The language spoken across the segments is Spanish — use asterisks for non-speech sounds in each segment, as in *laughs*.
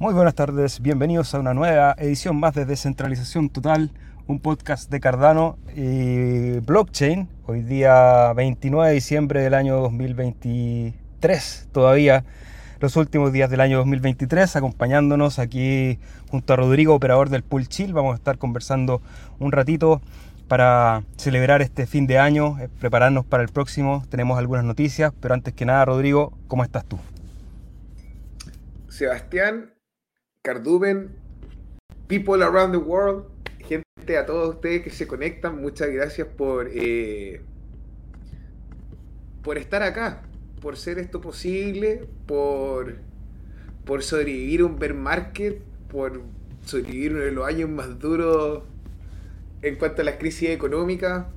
Muy buenas tardes, bienvenidos a una nueva edición más de Descentralización Total, un podcast de Cardano y blockchain. Hoy día 29 de diciembre del año 2023, todavía los últimos días del año 2023, acompañándonos aquí junto a Rodrigo, operador del Pool Chill. Vamos a estar conversando un ratito para celebrar este fin de año, eh, prepararnos para el próximo. Tenemos algunas noticias, pero antes que nada, Rodrigo, ¿cómo estás tú? Sebastián, Cardumen, people around the world, gente, a todos ustedes que se conectan, muchas gracias por, eh, por estar acá, por ser esto posible, por, por sobrevivir un bear market, por sobrevivir uno de los años más duros en cuanto a la crisis económica,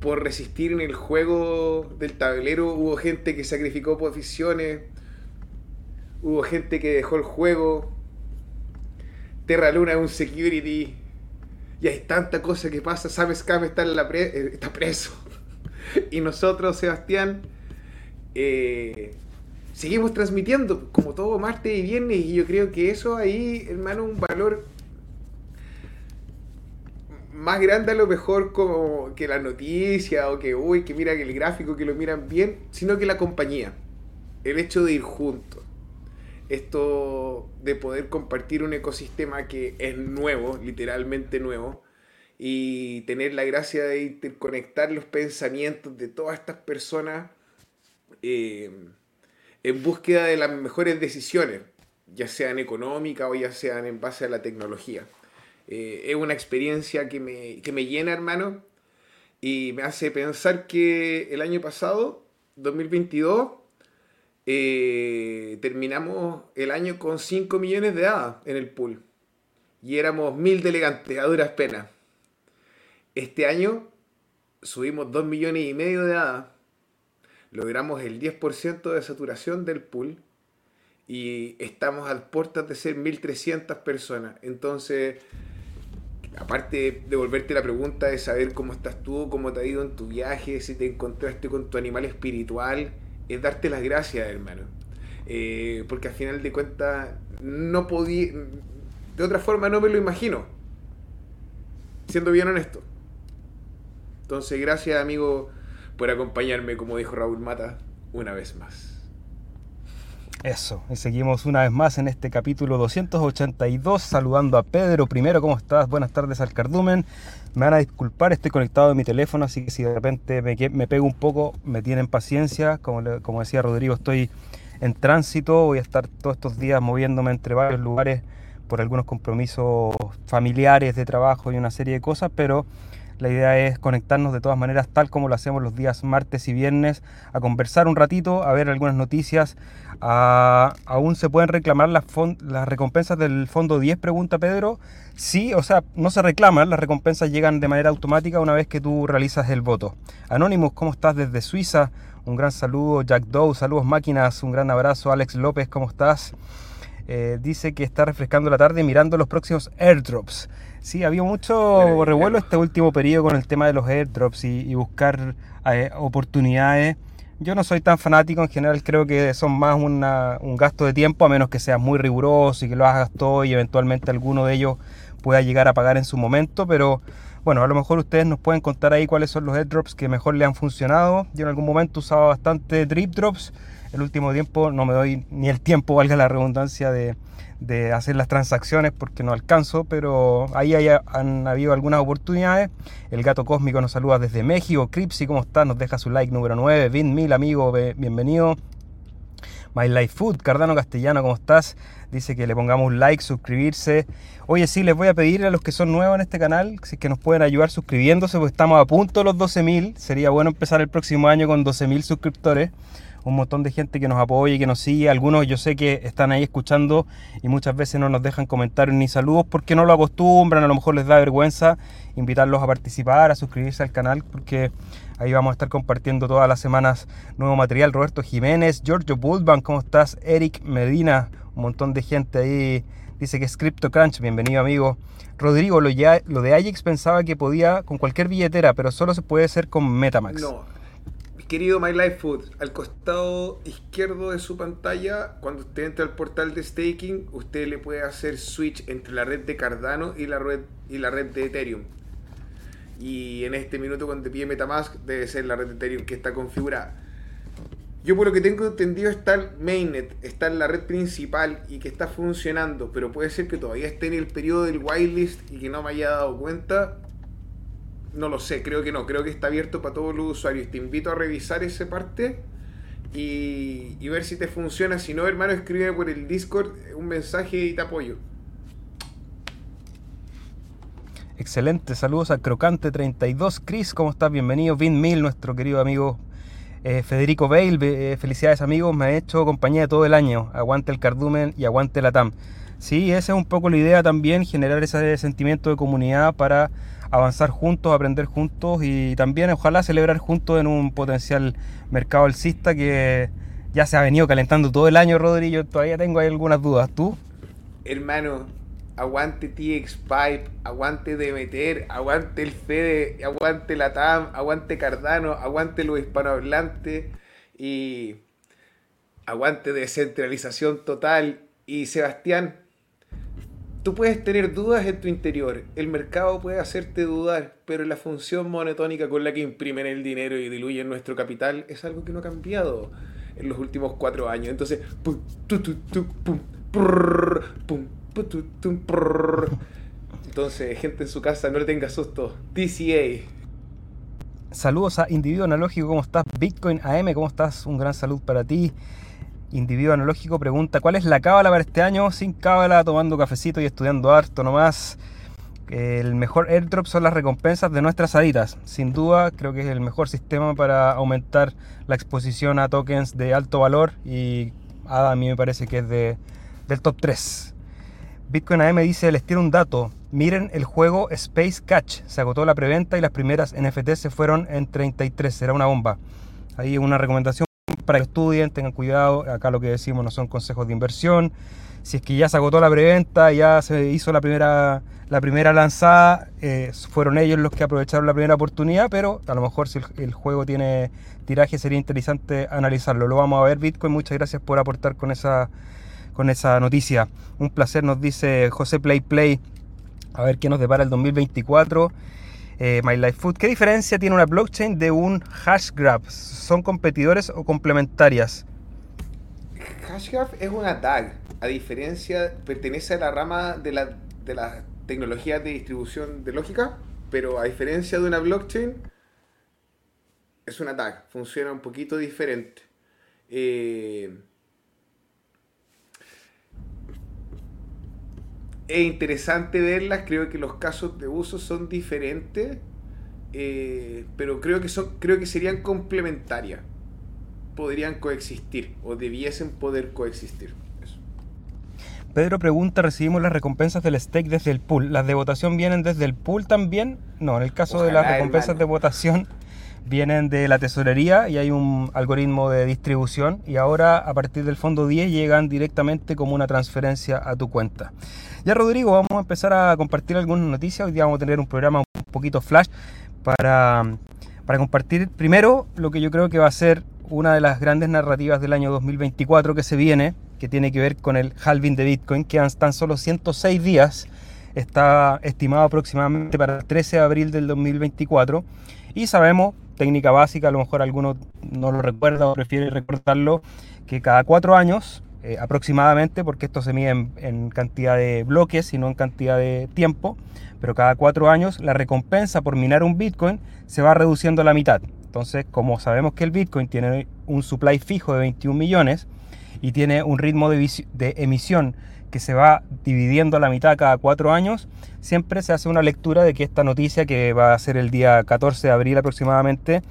por resistir en el juego del tablero, hubo gente que sacrificó posiciones, hubo gente que dejó el juego, Terra Luna es un security, y hay tanta cosa que pasa, Sam Scam está, eh, está preso, *laughs* y nosotros, Sebastián, eh, seguimos transmitiendo como todo martes y viernes, y yo creo que eso ahí, hermano, un valor más grande a lo mejor como que la noticia o que, uy, que mira que el gráfico, que lo miran bien, sino que la compañía. El hecho de ir juntos. Esto de poder compartir un ecosistema que es nuevo, literalmente nuevo, y tener la gracia de interconectar los pensamientos de todas estas personas eh, en búsqueda de las mejores decisiones, ya sean económicas o ya sean en base a la tecnología. Eh, es una experiencia que me, que me llena, hermano, y me hace pensar que el año pasado, 2022, eh, terminamos el año con 5 millones de hadas en el pool. Y éramos mil delegantes a duras penas. Este año subimos 2 millones y medio de hadas. Logramos el 10% de saturación del pool. Y estamos a puertas de ser 1.300 personas. Entonces, aparte de volverte la pregunta de saber cómo estás tú, cómo te ha ido en tu viaje, si te encontraste con tu animal espiritual, es darte las gracias, hermano. Eh, porque al final de cuentas, no podía. De otra forma, no me lo imagino. Siendo bien honesto. Entonces, gracias, amigo, por acompañarme, como dijo Raúl Mata, una vez más. Eso, y seguimos una vez más en este capítulo 282, saludando a Pedro. Primero, ¿cómo estás? Buenas tardes al cardumen. Me van a disculpar, estoy conectado a mi teléfono, así que si de repente me, me pego un poco, me tienen paciencia. Como, como decía Rodrigo, estoy en tránsito, voy a estar todos estos días moviéndome entre varios lugares por algunos compromisos familiares de trabajo y una serie de cosas, pero la idea es conectarnos de todas maneras, tal como lo hacemos los días martes y viernes, a conversar un ratito, a ver algunas noticias. ¿Aún se pueden reclamar las, recompensas del fondo 10? Pregunta Pedro. Sí, o sea, no se reclaman, las recompensas llegan de manera automática una vez que tú realizas el voto. Anonymous, ¿cómo estás desde Suiza? Un gran saludo. Jack Doe, saludos máquinas, un gran abrazo. Alex López, ¿cómo estás? Eh, dice que está refrescando la tarde mirando los próximos airdrops. Sí, había mucho revuelo este último periodo con el tema de los airdrops y, buscar eh, oportunidades. Yo no soy tan fanático, en general creo que son más un gasto de tiempo, a menos que seas muy riguroso y que lo hagas todo y eventualmente alguno de ellos pueda llegar a pagar en su momento, pero bueno, a lo mejor ustedes nos pueden contar ahí cuáles son los airdrops que mejor le han funcionado. Yo en algún momento usaba bastante drip drops, el último tiempo no me doy ni el tiempo, valga la redundancia, de, de hacer las transacciones porque no alcanzo, pero ahí han habido algunas oportunidades. El gato cósmico nos saluda desde México. Cripsy, ¿cómo estás? Nos deja su like número 9. Vin Mil, amigo, bienvenido. My Cardano Castellano, ¿cómo estás? Dice que le pongamos un like, suscribirse. Oye, sí, les voy a pedir a los que son nuevos en este canal, si que nos pueden ayudar suscribiéndose, porque estamos a punto de los 12.000. Sería bueno empezar el próximo año con 12.000 suscriptores un montón de gente que nos apoya y que nos sigue. Algunos yo sé que están ahí escuchando y muchas veces no nos dejan comentarios ni saludos porque no lo acostumbran, a lo mejor les da vergüenza invitarlos a participar, a suscribirse al canal porque ahí vamos a estar compartiendo todas las semanas nuevo material. Roberto Jiménez, Giorgio Bulban, ¿cómo estás? Eric Medina, un montón de gente ahí. Dice que es CryptoCrunch, bienvenido amigo. Rodrigo, lo, lo de Ajax pensaba que podía con cualquier billetera, pero solo se puede hacer con Metamax. No, Querido My Life Food, al costado izquierdo de su pantalla, cuando usted entra al portal de staking, usted le puede hacer switch entre la red de Cardano y la red, y la red de Ethereum. Y en este minuto cuando pide Metamask debe ser la red de Ethereum que está configurada. Yo por lo que tengo entendido está el mainnet, está en la red principal y que está funcionando, pero puede ser que todavía esté en el periodo del whitelist y que no me haya dado cuenta. No lo sé, creo que no, creo que está abierto para todos los usuarios. Te invito a revisar esa parte y, ver si te funciona. Si no, hermano, escribe por el Discord un mensaje y te apoyo. Excelente, saludos a Crocante32. Chris, ¿cómo estás? Bienvenido. Vin Mil, nuestro querido amigo eh, Federico Bale. Eh, felicidades amigos, me ha hecho compañía todo el año. Aguante el cardumen y aguante la TAM. Sí, esa es un poco la idea también, generar ese sentimiento de comunidad para avanzar juntos, aprender juntos y también ojalá celebrar juntos en un potencial mercado alcista que ya se ha venido calentando todo el año, Rodrigo. Todavía tengo ahí algunas dudas. ¿Tú? Hermano, aguante TX Pipe, aguante Demeter, aguante el Fede, aguante la TAM, aguante Cardano, aguante los hispanohablantes y aguante descentralización total. Y Sebastián, tú puedes tener dudas en tu interior, el mercado puede hacerte dudar, pero la función monetónica con la que imprimen el dinero y diluyen nuestro capital es algo que no ha cambiado en los últimos cuatro años. Entonces, pum, pum, pum, entonces, gente en su casa, no le tenga susto. DCA. Saludos a Individuo Analógico, ¿cómo estás? Bitcoin AM, ¿cómo estás? Un gran salud para ti. Individuo Analógico pregunta, ¿cuál es la cábala para este año? Sin cábala, tomando cafecito y estudiando harto nomás. El mejor airdrop son las recompensas de nuestras aditas. Sin duda, creo que es el mejor sistema para aumentar la exposición a tokens de alto valor y ADA a mí me parece que es de, del top 3. Bitcoin AM dice, les tiro un dato. Miren el juego Space Catch. Se agotó la preventa y las primeras NFT se fueron en 33. Será una bomba. Ahí una recomendación para que estudien, tengan cuidado. Acá lo que decimos no son consejos de inversión. Si es que ya se agotó la preventa, ya se hizo la primera, la primera lanzada, eh, fueron ellos los que aprovecharon la primera oportunidad, pero a lo mejor si el, juego tiene tiraje sería interesante analizarlo. Lo vamos a ver Bitcoin. Muchas gracias por aportar con esa con esa noticia. Un placer, nos dice José Play Play. A ver qué nos depara el 2024. Eh, My. ¿Qué diferencia tiene una blockchain de un Hashgraph? ¿Son competidores o complementarias? Hashgraph es una DAG. A diferencia, pertenece a la rama de las tecnologías de distribución de lógica, pero a diferencia de una blockchain, es una DAG. Funciona un poquito diferente. Eh, es interesante verlas, creo que los casos de uso son diferentes, eh, pero creo que, son, creo que serían complementarias. Podrían coexistir o debiesen poder coexistir. Pedro pregunta, ¿recibimos las recompensas del stake desde el pool? ¿Las de votación vienen desde el pool también? No, en el caso de las recompensas de votación vienen de la tesorería y hay un algoritmo de distribución y ahora a partir del fondo 10 llegan directamente como una transferencia a tu cuenta. Ya Rodrigo, vamos a empezar a compartir algunas noticias. Hoy día vamos a tener un programa un poquito flash para, para compartir primero lo que yo creo que va a ser una de las grandes narrativas del año 2024 que se viene, que tiene que ver con el halving de Bitcoin, que tan solo 106 días, está estimado aproximadamente para el 13 de abril del 2024 y sabemos técnica básica, a lo mejor alguno no lo recuerda o prefiere recordarlo, que cada cuatro años eh, aproximadamente, porque esto se mide en, cantidad de bloques y no en cantidad de tiempo, pero cada cuatro años la recompensa por minar un Bitcoin se va reduciendo a la mitad. Entonces, como sabemos que el Bitcoin tiene un supply fijo de 21 millones y tiene un ritmo de, de emisión que se va dividiendo a la mitad cada cuatro años, siempre se hace una lectura de que esta noticia, que va a ser el día 14 de abril aproximadamente,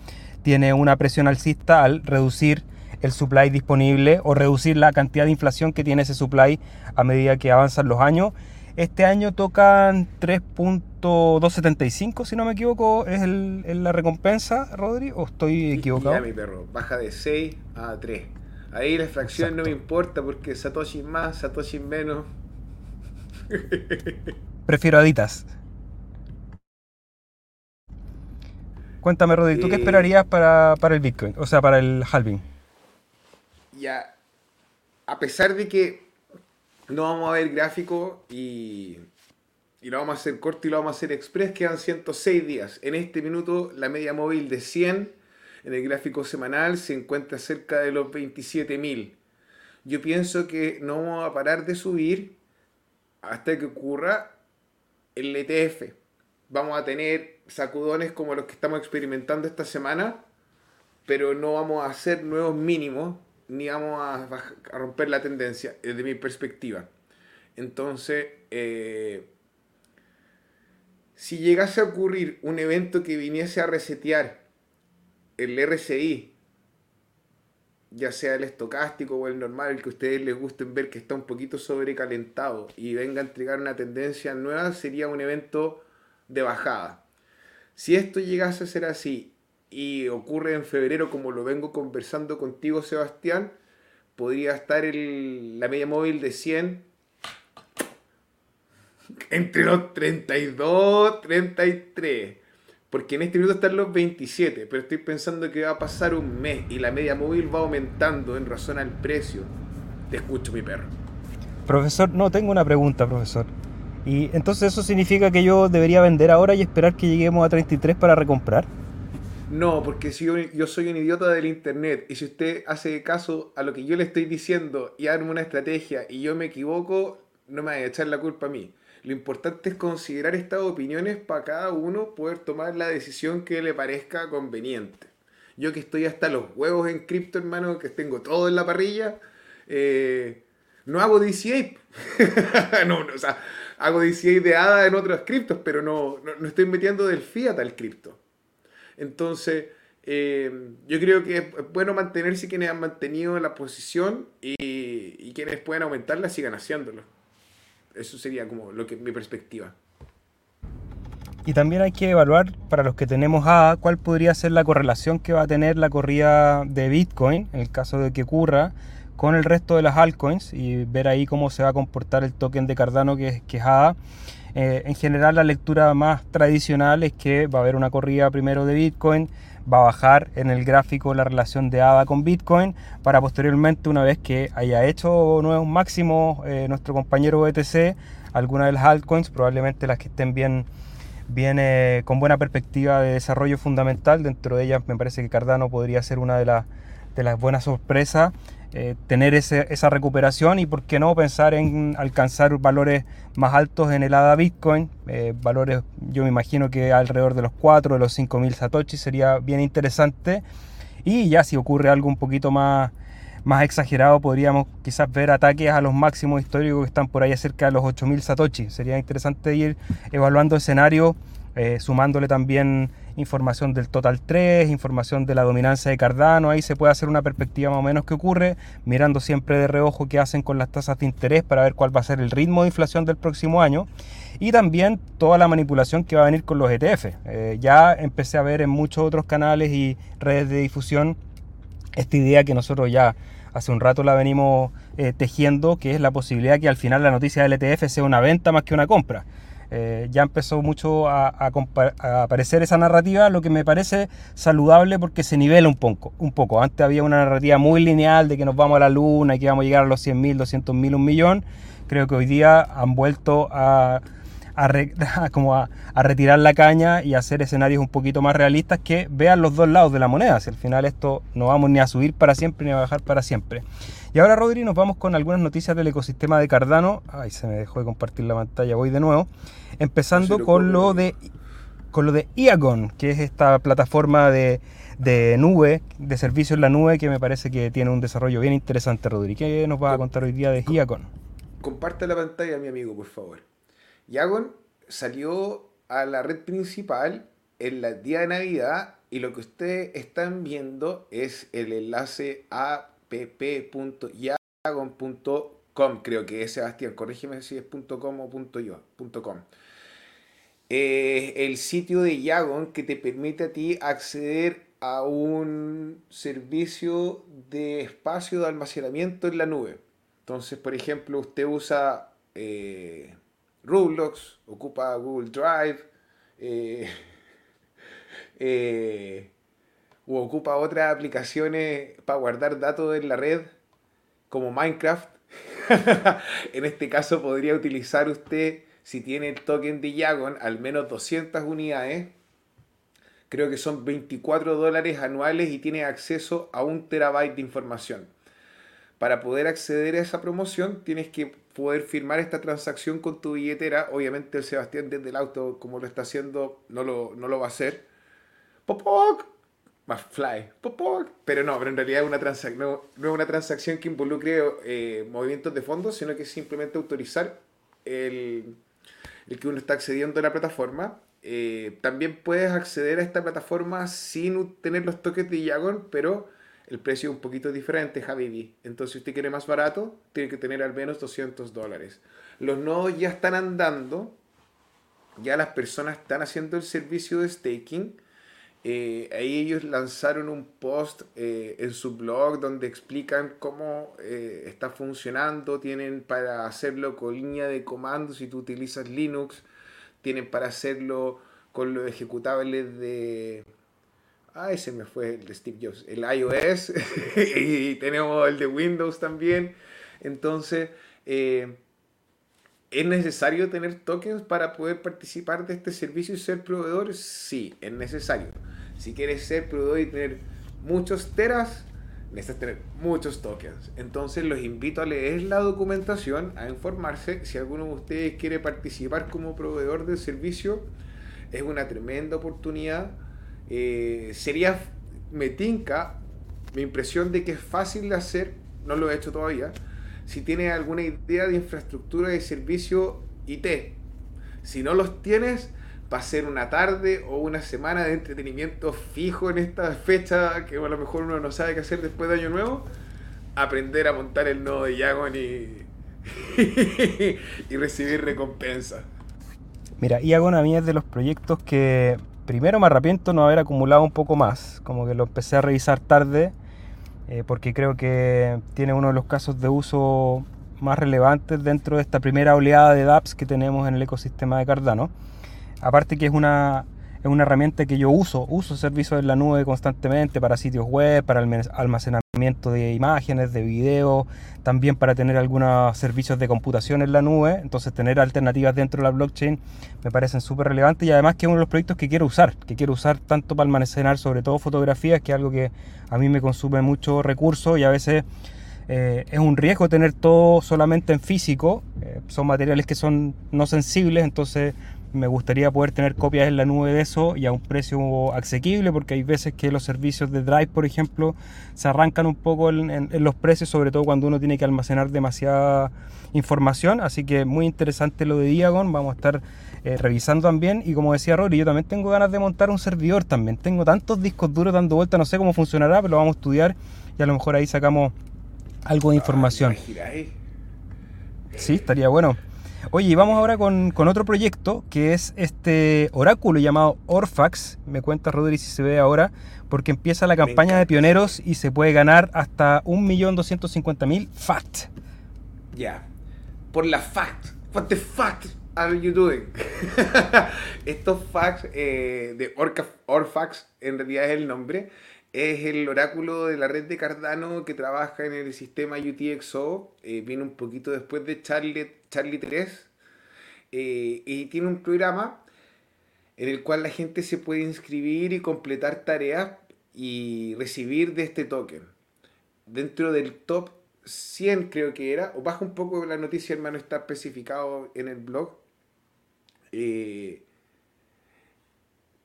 tiene una presión alcista al reducir el supply disponible o reducir la cantidad de inflación que tiene ese supply a medida que avanzan los años. Este año tocan 3.275, si no me equivoco, es la recompensa, Rodri, o estoy equivocado. Ya, mi perro, baja de 6 a 3. Ahí la fracción no me importa porque Satoshi más, Satoshi menos. *laughs* Prefiero Aditas. Cuéntame, Rodri, ¿tú qué eh, esperarías para, el Bitcoin? O sea, para el halving. Ya, a pesar de que no vamos a ver gráfico y, y lo vamos a hacer corto y lo vamos a hacer express, quedan 106 días. En este minuto, la media móvil de 100 en el gráfico semanal se encuentra cerca de los 27.000. Yo pienso que no vamos a parar de subir hasta que ocurra el ETF. Vamos a tener sacudones como los que estamos experimentando esta semana, pero no vamos a hacer nuevos mínimos ni vamos a, romper la tendencia desde mi perspectiva. Entonces, eh, si llegase a ocurrir un evento que viniese a resetear el RCI, ya sea el estocástico o el normal, el que ustedes les gusten ver que está un poquito sobrecalentado y venga a entregar una tendencia nueva, sería un evento de bajada. Si esto llegase a ser así y ocurre en febrero, como lo vengo conversando contigo, Sebastián, podría estar el, la media móvil de 100 entre los 32, 33. Porque en este minuto están los 27, pero estoy pensando que va a pasar un mes y la media móvil va aumentando en razón al precio. Te escucho, mi perro. Profesor, no, tengo una pregunta, profesor. ¿Y entonces eso significa que yo debería vender ahora y esperar que lleguemos a 33 para recomprar? No, porque si yo, soy un idiota del internet y si usted hace caso a lo que yo le estoy diciendo y arma una estrategia y yo me equivoco, no me va a echar la culpa a mí. Lo importante es considerar estas opiniones para cada uno poder tomar la decisión que le parezca conveniente. Yo que estoy hasta los huevos en cripto, hermano, que tengo todo en la parrilla, eh, no hago DCA. *laughs* no, no, o sea, hago DCA de ADA en otros criptos, pero no, no, estoy metiendo del fiat al cripto. Entonces, eh, yo creo que es bueno mantenerse quienes han mantenido la posición y, y quienes pueden aumentarla sigan haciéndolo. Eso sería como lo que mi perspectiva. Y también hay que evaluar para los que tenemos A cuál podría ser la correlación que va a tener la corrida de Bitcoin en el caso de que ocurra con el resto de las altcoins y ver ahí cómo se va a comportar el token de Cardano que, es, que es A. Eh, en general la lectura más tradicional es que va a haber una corrida primero de Bitcoin, va a bajar en el gráfico la relación de ADA con Bitcoin para posteriormente una vez que haya hecho nuevos máximos eh, nuestro compañero BTC, algunas de las altcoins, probablemente las que estén bien, bien eh, con buena perspectiva de desarrollo fundamental, dentro de ellas me parece que Cardano podría ser una de, las de las buenas sorpresas eh, tener esa recuperación y por qué no pensar en alcanzar valores más altos en el ADA Bitcoin, eh, valores yo me imagino que alrededor de los 4, de los 5 mil Satoshi sería bien interesante. Y ya si ocurre algo un poquito más, más exagerado podríamos quizás ver ataques a los máximos históricos que están por ahí cerca de los 8000 Satoshi, sería interesante ir evaluando escenarios eh, sumándole también información del Total 3, información de la dominancia de Cardano, ahí se puede hacer una perspectiva más o menos que ocurre, mirando siempre de reojo qué hacen con las tasas de interés para ver cuál va a ser el ritmo de inflación del próximo año y también toda la manipulación que va a venir con los ETF. Eh, ya empecé a ver en muchos otros canales y redes de difusión esta idea que nosotros ya hace un rato la venimos eh, tejiendo, que es la posibilidad que al final la noticia del ETF sea una venta más que una compra. Eh, ya empezó mucho a, aparecer esa narrativa, lo que me parece saludable porque se nivela un poco, un poco. Antes había una narrativa muy lineal de que nos vamos a la luna y que vamos a llegar a los 100.000, 200.000, un millón. Creo que hoy día han vuelto a, *laughs* como a, retirar la caña y hacer escenarios un poquito más realistas que vean los dos lados de la moneda. Si al final esto no vamos ni a subir para siempre ni a bajar para siempre. Y ahora, Rodri, nos vamos con algunas noticias del ecosistema de Cardano. Ay, se me dejó de compartir la pantalla, voy de nuevo. Empezando con lo de con lo de Iagon, que es esta plataforma de, nube, de servicio en la nube, que me parece que tiene un desarrollo bien interesante, Rodri. ¿Qué nos va a contar hoy día de Iagon? Comparte la pantalla, mi amigo, por favor. Iagon salió a la red principal en el día de Navidad y lo que ustedes están viendo es el enlace a pp.yagon.com, creo que es Sebastián, corrígeme si es .com o .com. Eh, el sitio de Yagon que te permite a ti acceder a un servicio de espacio de almacenamiento en la nube. Entonces, por ejemplo, usted usa eh, Roblox, ocupa Google Drive, eh, *laughs* eh, o ocupa otras aplicaciones para guardar datos en la red, como Minecraft, *laughs* en este caso podría utilizar usted, si tiene el token de Yagon, al menos 200 unidades. Creo que son 24 dólares anuales y tiene acceso a un terabyte de información. Para poder acceder a esa promoción tienes que poder firmar esta transacción con tu billetera. Obviamente el Sebastián desde el auto, como lo está haciendo, no lo, no lo va a hacer. ¡Popoc! más fly, pero no, pero en realidad una no, no, es una transacción que involucre eh, movimientos de fondos, sino que es simplemente autorizar el, el que uno está accediendo a la plataforma. Eh, también puedes acceder a esta plataforma sin tener los toques de Yagon, pero el precio es un poquito diferente, Javi. Entonces, si usted quiere más barato, tiene que tener al menos 200 dólares. Los nodos ya están andando, ya las personas están haciendo el servicio de staking eh, ahí ellos lanzaron un post eh, en su blog donde explican cómo eh, está funcionando. Tienen para hacerlo con línea de comando si tú utilizas Linux. Tienen para hacerlo con los ejecutables de... Ah, ese me fue el de Steve Jobs. El iOS. *laughs* y tenemos el de Windows también. Entonces, ¿Es necesario tener tokens para poder participar de este servicio y ser proveedor? Sí, es necesario. Si quieres ser proveedor y tener muchos teras, necesitas tener muchos tokens. Entonces los invito a leer la documentación, a informarse. Si alguno de ustedes quiere participar como proveedor del servicio, es una tremenda oportunidad. Eh, sería, me tinca, mi impresión de que es fácil de hacer, no lo he hecho todavía si tienes alguna idea de infraestructura de servicio IT. Si no los tienes, va a ser una tarde o una semana de entretenimiento fijo en esta fecha que a lo mejor uno no sabe qué hacer después de Año Nuevo. Aprender a montar el nodo de Yagon y, *laughs* y recibir recompensa. Mira, Yagon a mí es de los proyectos que primero me arrepiento no haber acumulado un poco más. Como que lo empecé a revisar tarde eh, porque creo que tiene uno de los casos de uso más relevantes dentro de esta primera oleada de dApps que tenemos en el ecosistema de Cardano. Aparte que es una, es una herramienta que yo uso, uso servicios en la nube constantemente para sitios web, para almacenamiento de imágenes, de video, también para tener algunos servicios de computación en la nube, entonces tener alternativas dentro de la blockchain me parecen súper relevantes y además que es uno de los proyectos que quiero usar, que quiero usar tanto para almacenar sobre todo fotografías, que es algo que a mí me consume mucho recursos y a veces... Eh, es un riesgo tener todo solamente en físico, eh, son materiales que son no sensibles, entonces me gustaría poder tener copias en la nube de eso y a un precio asequible, porque hay veces que los servicios de Drive, por ejemplo, se arrancan un poco en, los precios, sobre todo cuando uno tiene que almacenar demasiada información. Así que muy interesante lo de Diagon, vamos a estar eh, revisando también. Y como decía Rory, yo también tengo ganas de montar un servidor también. Tengo tantos discos duros dando vuelta, no sé cómo funcionará, pero lo vamos a estudiar y a lo mejor ahí sacamos algo de información. Sí, estaría bueno. Oye, vamos ahora con, otro proyecto que es este oráculo llamado Orfax. Me cuenta Rodri si se ve ahora, porque empieza la campaña de pioneros y se puede ganar hasta 1.250.000 FAT. Ya, por la FAT. What the FAT are you doing? *laughs* Estos facts eh, de Orfax, en realidad es el nombre, es el oráculo de la red de Cardano que trabaja en el sistema UTXO. Eh, viene un poquito después de Charlie, Charlie 3. Eh, y tiene un programa en el cual la gente se puede inscribir y completar tareas y recibir de este token. Dentro del top 100 creo que era, o baja un poco la noticia, hermano, está especificado en el blog. Eh,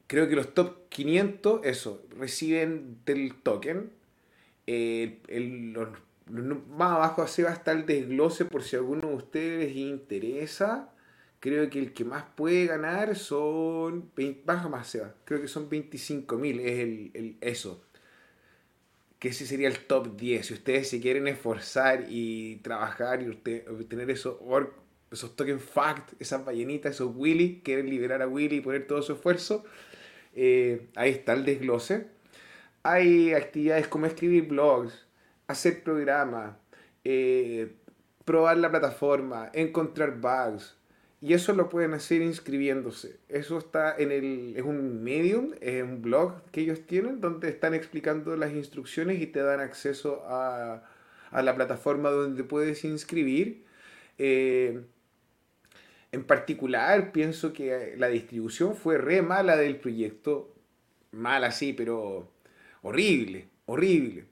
creo que los top 500, eso, reciben del token. Eh, los, más abajo así va a el desglose por si alguno de ustedes les interesa. Creo que el que más puede ganar son. baja más, Seba. Creo que son 25 mil. Es el, eso. Que ese sería el top 10. Si ustedes se quieren esforzar y trabajar y usted, obtener esos, esos token fact, esas ballenitas, esos Willy, quieren liberar a Willy y poner todo su esfuerzo eh, ahí está el desglose. Hay actividades como escribir blogs, hacer programas, eh, probar la plataforma, encontrar bugs, Y eso lo pueden hacer inscribiéndose. Eso está en el. Es un medium, es un blog que ellos tienen donde están explicando las instrucciones y te dan acceso a, a la plataforma donde puedes inscribir. Eh, en particular, pienso que la distribución fue re mala del proyecto. Mala, sí, pero horrible, horrible.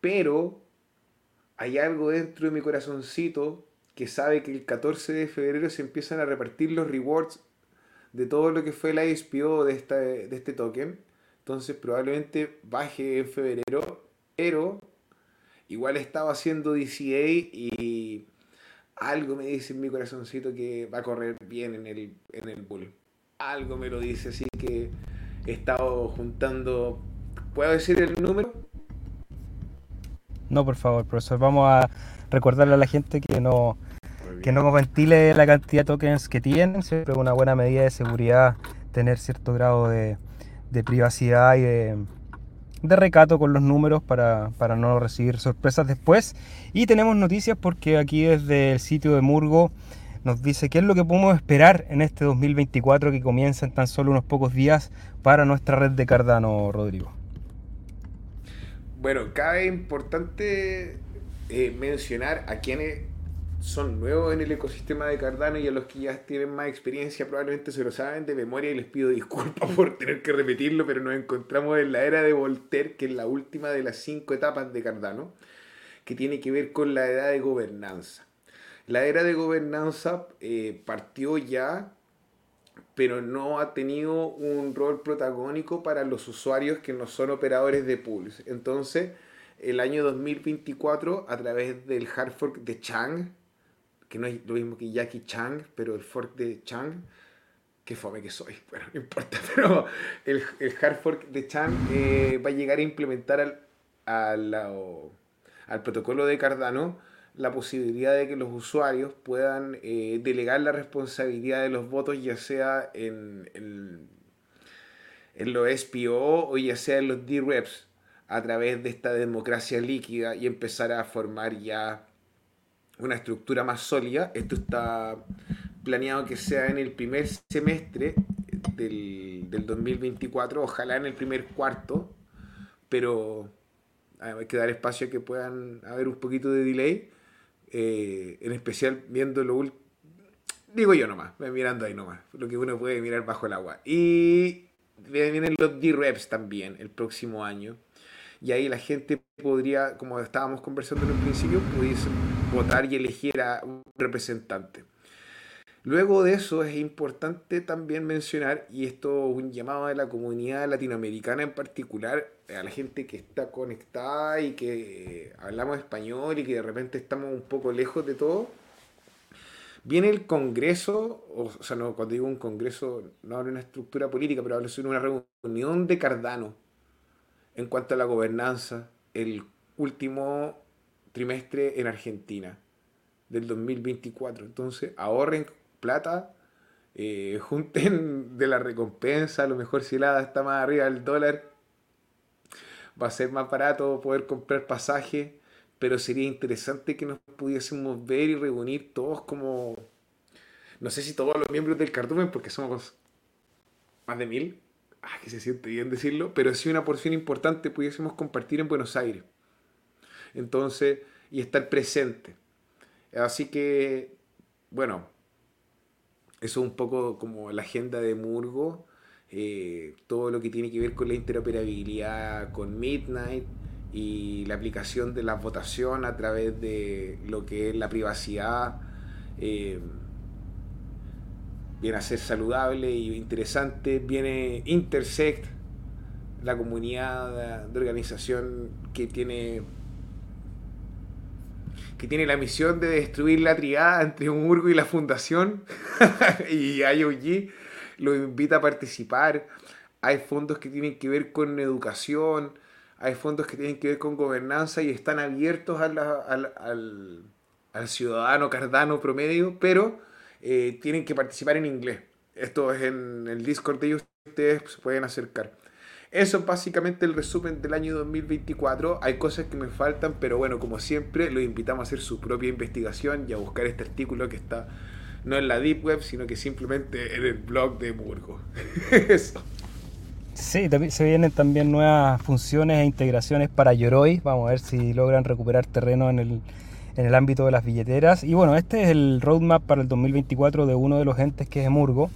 Pero hay algo dentro de mi corazoncito que sabe que el 14 de febrero se empiezan a repartir los rewards de todo lo que fue la ISPO de, esta, de este token. Entonces probablemente baje en febrero, pero igual estaba haciendo DCA y algo me dice en mi corazoncito que va a correr bien en el, en el bull. Algo me lo dice, así que he estado juntando... ¿Puedo decir el número? No, por favor, profesor. Vamos a recordarle a la gente que no, que no ventile la cantidad de tokens que tienen. Siempre es una buena medida de seguridad tener cierto grado de, de privacidad y de, de recato con los números para, para, no recibir sorpresas después. Y tenemos noticias porque aquí desde el sitio de Murgo nos dice qué es lo que podemos esperar en este 2024 que comienza en tan solo unos pocos días para nuestra red de Cardano, Rodrigo. Bueno, cabe importante eh, mencionar a quienes son nuevos en el ecosistema de Cardano y a los que ya tienen más experiencia probablemente se lo saben de memoria y les pido disculpas por tener que repetirlo, pero nos encontramos en la era de Voltaire, que es la última de las cinco etapas de Cardano, que tiene que ver con la edad de gobernanza. La era de gobernanza eh, partió ya, pero no ha tenido un rol protagónico para los usuarios que no son operadores de pools. Entonces, el año 2024, a través del hard fork de Chang, que no es lo mismo que Jackie Chang, pero el fork de Chang, qué fome que soy, *laughs* bueno, no importa, *laughs* pero el, el hard fork de Chang eh, va a llegar a implementar al, al, al, protocolo de Cardano la posibilidad de que los usuarios puedan eh, delegar la responsabilidad de los votos, ya sea en, en, en los SPO o ya sea en los D-Reps, a través de esta democracia líquida y empezar a formar ya una estructura más sólida. Esto está planeado que sea en el primer semestre del, del 2024, ojalá en el primer cuarto, pero hay que dar espacio a que puedan haber un poquito de delay, eh, en especial viendo lo último. Digo yo nomás, mirando ahí nomás, lo que uno puede mirar bajo el agua. Y vienen los D-Reps también el próximo año. Y ahí la gente podría, como estábamos conversando en un principio, pudiese votar y elegir a un representante. Luego de eso es importante también mencionar, y esto es un llamado de la comunidad latinoamericana en particular, a la gente que está conectada y que hablamos español y que de repente estamos un poco lejos de todo. Viene el Congreso, o sea, no, cuando digo un Congreso, no hablo de una estructura política, pero hablo de una reunión de Cardano en cuanto a la gobernanza, el último trimestre en Argentina del 2024. Entonces, ahorren plata, eh, *laughs* junten de la recompensa, a lo mejor si la está más arriba del dólar, va a ser más barato poder comprar pasaje, pero sería interesante que nos pudiésemos ver y reunir todos como, no sé si todos los miembros del cardumen, porque somos más de mil, ah, que se siente bien decirlo, pero si una porción importante pudiésemos compartir en Buenos Aires. Entonces, y estar presente. Así que, bueno, eso es un poco como la agenda de Murgo, eh, todo lo que tiene que ver con la interoperabilidad con Midnight y la aplicación de la votación a través de lo que es la privacidad. Eh, viene a ser saludable y interesante. Viene Intersect, la comunidad de organización que tiene que tiene la misión de destruir la triada entre Murgo y la fundación *laughs* y IOG lo invita a participar. Hay fondos que tienen que ver con educación, hay fondos que tienen que ver con gobernanza y están abiertos al, al, al, ciudadano cardano promedio, pero eh, tienen que participar en inglés. Esto es en el Discord de ellos, ustedes se pueden acercar. Eso es básicamente el resumen del año 2024. Hay cosas que me faltan, pero bueno, como siempre, los invitamos a hacer su propia investigación y a buscar este artículo que está no en la Deep Web, sino que simplemente en el blog de Burgo. *laughs* Sí, se vienen también nuevas funciones e integraciones para Yoroi. Vamos a ver si logran recuperar terreno en el, en el ámbito de las billeteras. Y bueno, este es el roadmap para el 2024 de uno de los entes que es Emurgo.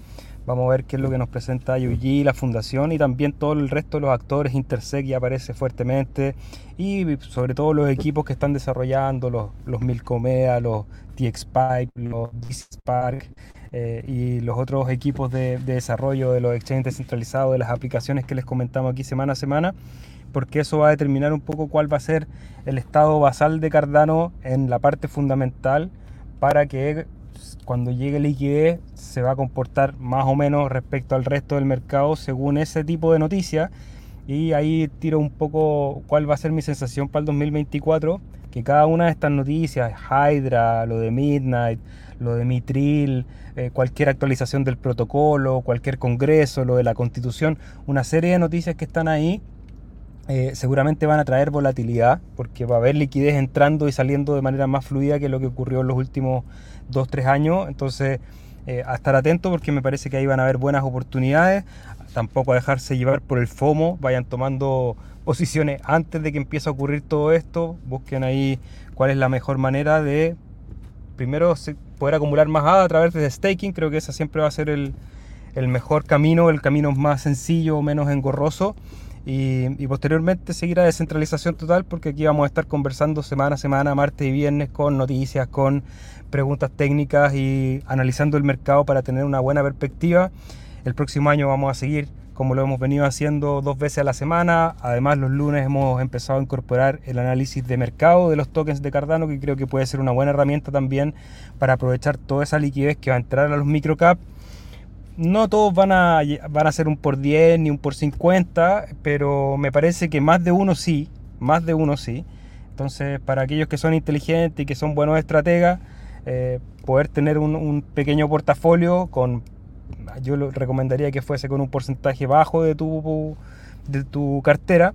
Vamos a ver qué es lo que nos presenta Yuji, la fundación y también todo el resto de los actores. Intersec ya aparece fuertemente y sobre todo los equipos que están desarrollando, los, los Milcomea, los TXPipe, los Spark eh, y los otros equipos de, de, desarrollo de los exchanges descentralizados, de las aplicaciones que les comentamos aquí semana a semana, porque eso va a determinar un poco cuál va a ser el estado basal de Cardano en la parte fundamental para que cuando llegue liquidez se va a comportar más o menos respecto al resto del mercado según ese tipo de noticias. Y ahí tiro un poco cuál va a ser mi sensación para el 2024, que cada una de estas noticias, Hydra, lo de Midnight, lo de Mitril, eh, cualquier actualización del protocolo, cualquier congreso, lo de la constitución, una serie de noticias que están ahí, eh, seguramente van a traer volatilidad, porque va a haber liquidez entrando y saliendo de manera más fluida que lo que ocurrió en los últimos dos, tres años. Entonces, eh, a estar atento porque me parece que ahí van a haber buenas oportunidades. Tampoco a dejarse llevar por el FOMO, vayan tomando posiciones antes de que empiece a ocurrir todo esto. Busquen ahí cuál es la mejor manera de, primero, poder acumular más ADA a través de staking. Creo que ese siempre va a ser el, el mejor camino, el camino más sencillo, menos engorroso y, posteriormente seguir a descentralización total porque aquí vamos a estar conversando semana a semana, martes y viernes con noticias, con preguntas técnicas y analizando el mercado para tener una buena perspectiva. El próximo año vamos a seguir como lo hemos venido haciendo dos veces a la semana. Además, los lunes hemos empezado a incorporar el análisis de mercado de los tokens de Cardano, que creo que puede ser una buena herramienta también para aprovechar toda esa liquidez que va a entrar a los microcap no todos van a, van a ser un por 10 ni un por 50, pero me parece que más de uno sí, más de uno sí. Entonces, para aquellos que son inteligentes y que son buenos estrategas, eh, poder tener un, pequeño portafolio con, yo lo recomendaría que fuese con un porcentaje bajo de tu, de tu cartera,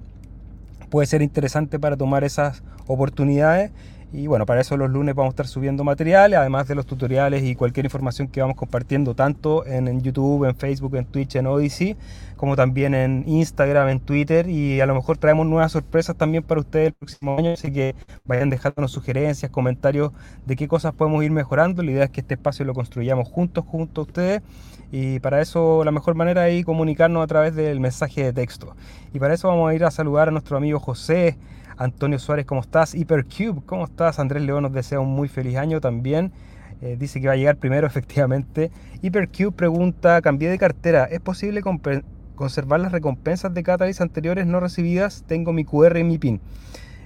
puede ser interesante para tomar esas oportunidades y bueno, para eso los lunes vamos a estar subiendo materiales, además de los tutoriales y cualquier información que vamos compartiendo tanto en, YouTube, en Facebook, en Twitch, en Odyssey, como también en Instagram, en Twitter y a lo mejor traemos nuevas sorpresas también para ustedes el próximo año, así que vayan dejándonos sugerencias, comentarios de qué cosas podemos ir mejorando. La idea es que este espacio lo construyamos juntos, junto a ustedes y para eso la mejor manera es comunicarnos a través del mensaje de texto. Y para eso vamos a ir a saludar a nuestro amigo José. Antonio Suárez, ¿cómo estás? Hypercube, ¿cómo estás? Andrés León nos desea un muy feliz año también. Eh, dice que va a llegar primero, *laughs* efectivamente. Hypercube pregunta, cambié de cartera, ¿es posible conservar las recompensas de Catalyst anteriores no recibidas? Tengo mi QR y mi PIN.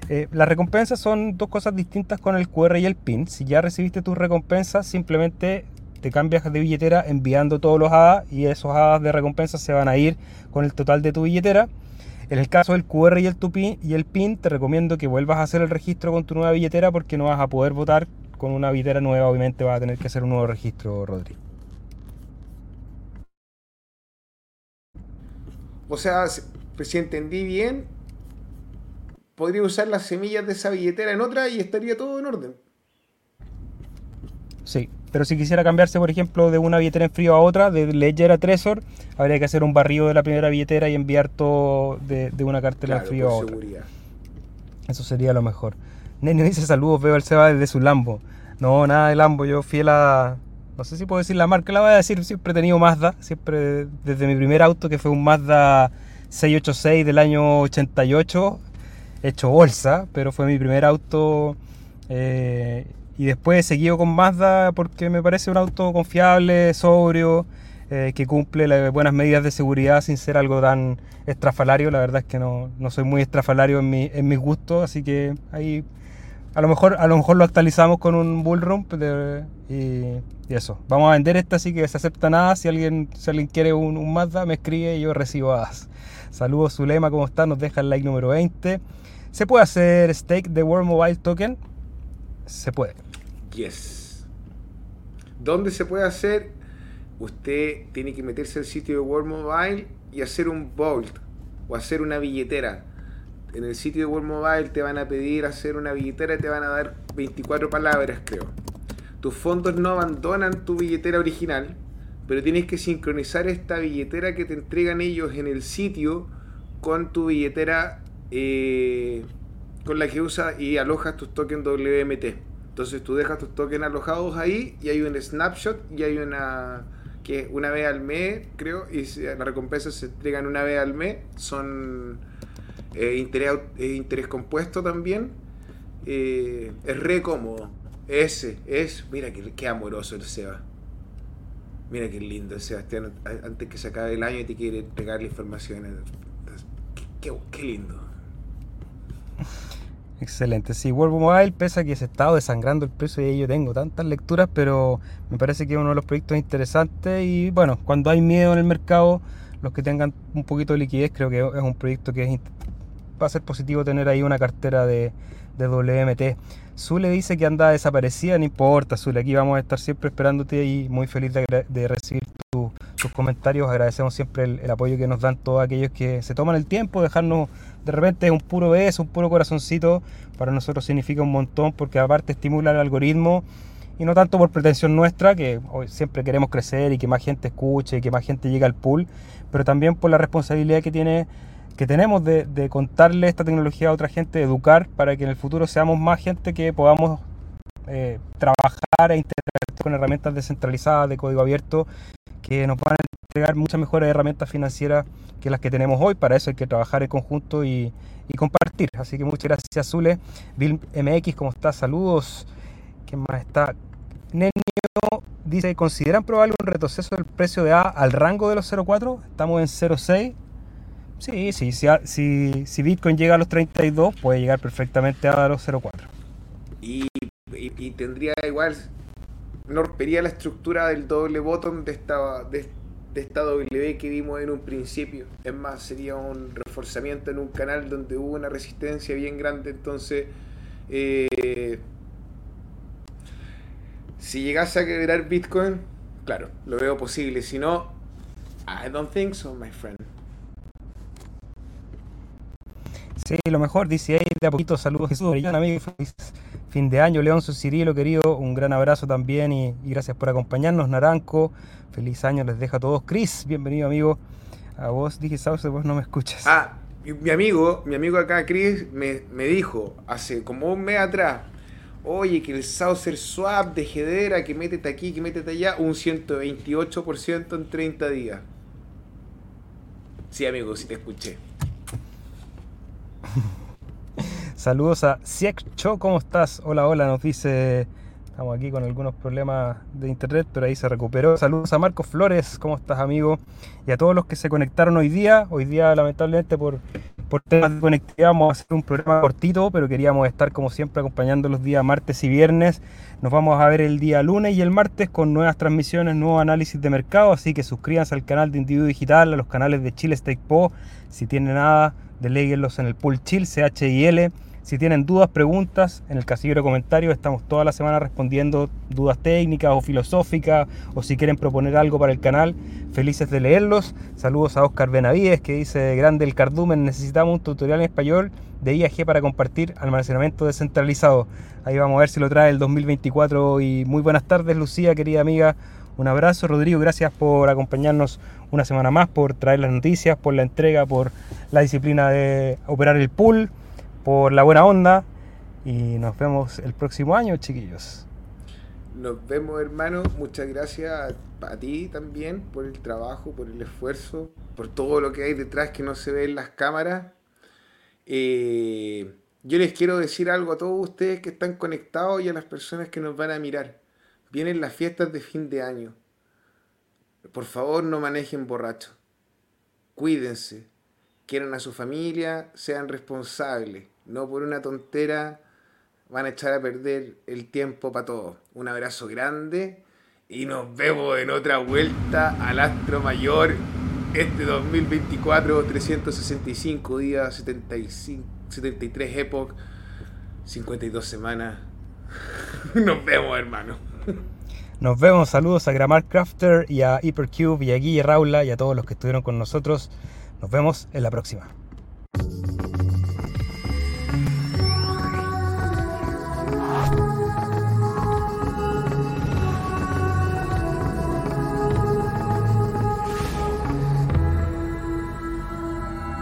Eh, las recompensas son dos cosas distintas con el QR y el PIN. Si ya recibiste tus recompensas, simplemente te cambias de billetera enviando todos los ADA y esos ADA de recompensas se van a ir con el total de tu billetera. En el caso del QR y el, PIN, y el PIN, te recomiendo que vuelvas a hacer el registro con tu nueva billetera porque no vas a poder votar con una billetera nueva. Obviamente vas a tener que hacer un nuevo registro, Rodri. O sea, pues si entendí bien, podría usar las semillas de esa billetera en otra y estaría todo en orden. Sí, pero si quisiera cambiarse, por ejemplo, de una billetera en frío a otra, de Ledger a Trezor, habría que hacer un barrido de la primera billetera y enviar todo de, una cartera en frío a otra. Eso sería lo mejor. Nene dice saludos, veo al Seba desde su Lambo. No, nada de Lambo, yo fiel a... No sé si puedo decir la marca, la voy a decir, siempre he tenido Mazda, siempre desde mi primer auto que fue un Mazda 686 del año 88, hecho bolsa, pero fue mi primer auto eh, y después seguido con Mazda porque me parece un auto confiable, sobrio, eh, que cumple las buenas medidas de seguridad sin ser algo tan estrafalario. La verdad es que no, soy muy estrafalario en, mi, en mis gustos, así que ahí a lo mejor, a lo, mejor lo actualizamos con un bullroom y, eso. Vamos a vender esta, así que se acepta nada. Si alguien, si alguien quiere un, Mazda, me escribe y yo recibo hadas. Saludos Zulema, ¿cómo está? Nos deja el like número 20. ¿Se puede hacer stake de World Mobile Token? Se puede. Yes. ¿Dónde se puede hacer? Usted tiene que meterse al sitio de World Mobile y hacer un vault o hacer una billetera. En el sitio de World Mobile te van a pedir hacer una billetera y te van a dar 24 palabras, creo. tus fondos no abandonan tu billetera original, pero tienes que sincronizar esta billetera que te entregan ellos en el sitio con tu billetera eh, con la que usas y alojas tus tokens WMT. Entonces tú dejas tus tokens alojados ahí y hay un snapshot y hay una que una vez al mes, creo, y las recompensas se entregan una vez al mes, son eh, interés, eh, interés compuesto también. es re cómodo. Ese, es, mira que qué amoroso el Seba. Mira qué lindo el Sebastián, antes que se acabe el año y te quiere entregar la información. Qué, lindo. Excelente, sí, World Mobile, pese a que se ha estado desangrando el precio y yo tengo tantas lecturas, pero me parece que es uno de los proyectos interesantes y bueno, cuando hay miedo en el mercado, los que tengan un poquito de liquidez, creo que es un proyecto que va a ser positivo tener ahí una cartera de, de WMT. Zule dice que anda desaparecida, no importa, Zule, aquí vamos a estar siempre esperándote y muy feliz de, recibir tus comentarios. Agradecemos siempre el, apoyo que nos dan todos aquellos que se toman el tiempo, dejarnos de repente un puro beso, un puro corazoncito, para nosotros significa un montón porque aparte estimula el algoritmo y no tanto por pretensión nuestra, que hoy siempre queremos crecer y que más gente escuche y que más gente llegue al pool, pero también por la responsabilidad que tiene que tenemos de, contarle esta tecnología a otra gente, educar para que en el futuro seamos más gente que podamos eh, trabajar e interactuar con herramientas descentralizadas de código abierto que nos van a entregar muchas mejores herramientas financieras que las que tenemos hoy. Para eso hay que trabajar en conjunto y, compartir. Así que muchas gracias, Zule. Bill MX, ¿cómo estás? Saludos. ¿Quién más está? Nenio dice, ¿consideran probable un retroceso del precio de A al rango de los 0.4? Estamos en 0.6. Sí, sí, si, si, Bitcoin llega a los 32, puede llegar perfectamente a los 0,4. Y, y, tendría igual, no rompería la estructura del doble bottom de esta, de, esta W que vimos en un principio. Es más, sería un reforzamiento en un canal donde hubo una resistencia bien grande. Entonces, eh, si llegase a quebrar Bitcoin, claro, lo veo posible. Si no, I don't think so, my friend. Sí, lo mejor, dice ahí de a poquito, saludos Jesús, amigo, fin de año, León Cirilo, querido, un gran abrazo también y, gracias por acompañarnos, Naranco, feliz año les deja a todos, Chris, bienvenido amigo, a vos, dije Sauce, vos no me escuchas. Ah, mi amigo, mi amigo acá, Chris, me, me dijo hace como un mes atrás, oye, que el Saucer Swap de Hedera, que métete aquí, que métete allá, un 128% en 30 días. Sí, amigo, sí te escuché. *laughs* Saludos a Cho, ¿cómo estás? Hola, hola, nos dice. Estamos aquí con algunos problemas de internet, pero ahí se recuperó. Saludos a Marcos Flores, ¿cómo estás, amigo? Y a todos los que se conectaron hoy día. Hoy día, lamentablemente, por, por temas de conectividad, vamos a hacer un programa cortito, pero queríamos estar, como siempre, acompañando los días martes y viernes. Nos vamos a ver el día lunes y el martes con nuevas transmisiones, nuevo análisis de mercado. Así que suscríbanse al canal de Individuo Digital, a los canales de Chile Stake Po. Si tienen nada Deléguenlos en el pool chill, CHIL. Si tienen dudas, preguntas, en el casillero de comentarios estamos toda la semana respondiendo dudas técnicas o filosóficas o si quieren proponer algo para el canal, felices de leerlos. Saludos a Oscar Benavides que dice, grande el cardumen, necesitamos un tutorial en español de IAG para compartir almacenamiento descentralizado. Ahí vamos a ver si lo trae el 2024 y muy buenas tardes Lucía, querida amiga. Un abrazo, Rodrigo. Gracias por acompañarnos una semana más, por traer las noticias, por la entrega, por la disciplina de operar el pool, por la buena onda. Y nos vemos el próximo año, chiquillos. Nos vemos, hermano. Muchas gracias a, ti también por el trabajo, por el esfuerzo, por todo lo que hay detrás que no se ve en las cámaras. Eh, yo les quiero decir algo a todos ustedes que están conectados y a las personas que nos van a mirar. Vienen las fiestas de fin de año. Por favor, no manejen borrachos. Cuídense. Quieran a su familia, sean responsables. No por una tontera van a echar a perder el tiempo para todos. Un abrazo grande y nos vemos en otra vuelta al Astro Mayor este 2024, 365 días, 75, 73 épocas, 52 semanas. *laughs* Nos vemos, hermano. Nos vemos, saludos a Gramar Crafter y a Hypercube y a Guille Raula y a todos los que estuvieron con nosotros. Nos vemos en la próxima.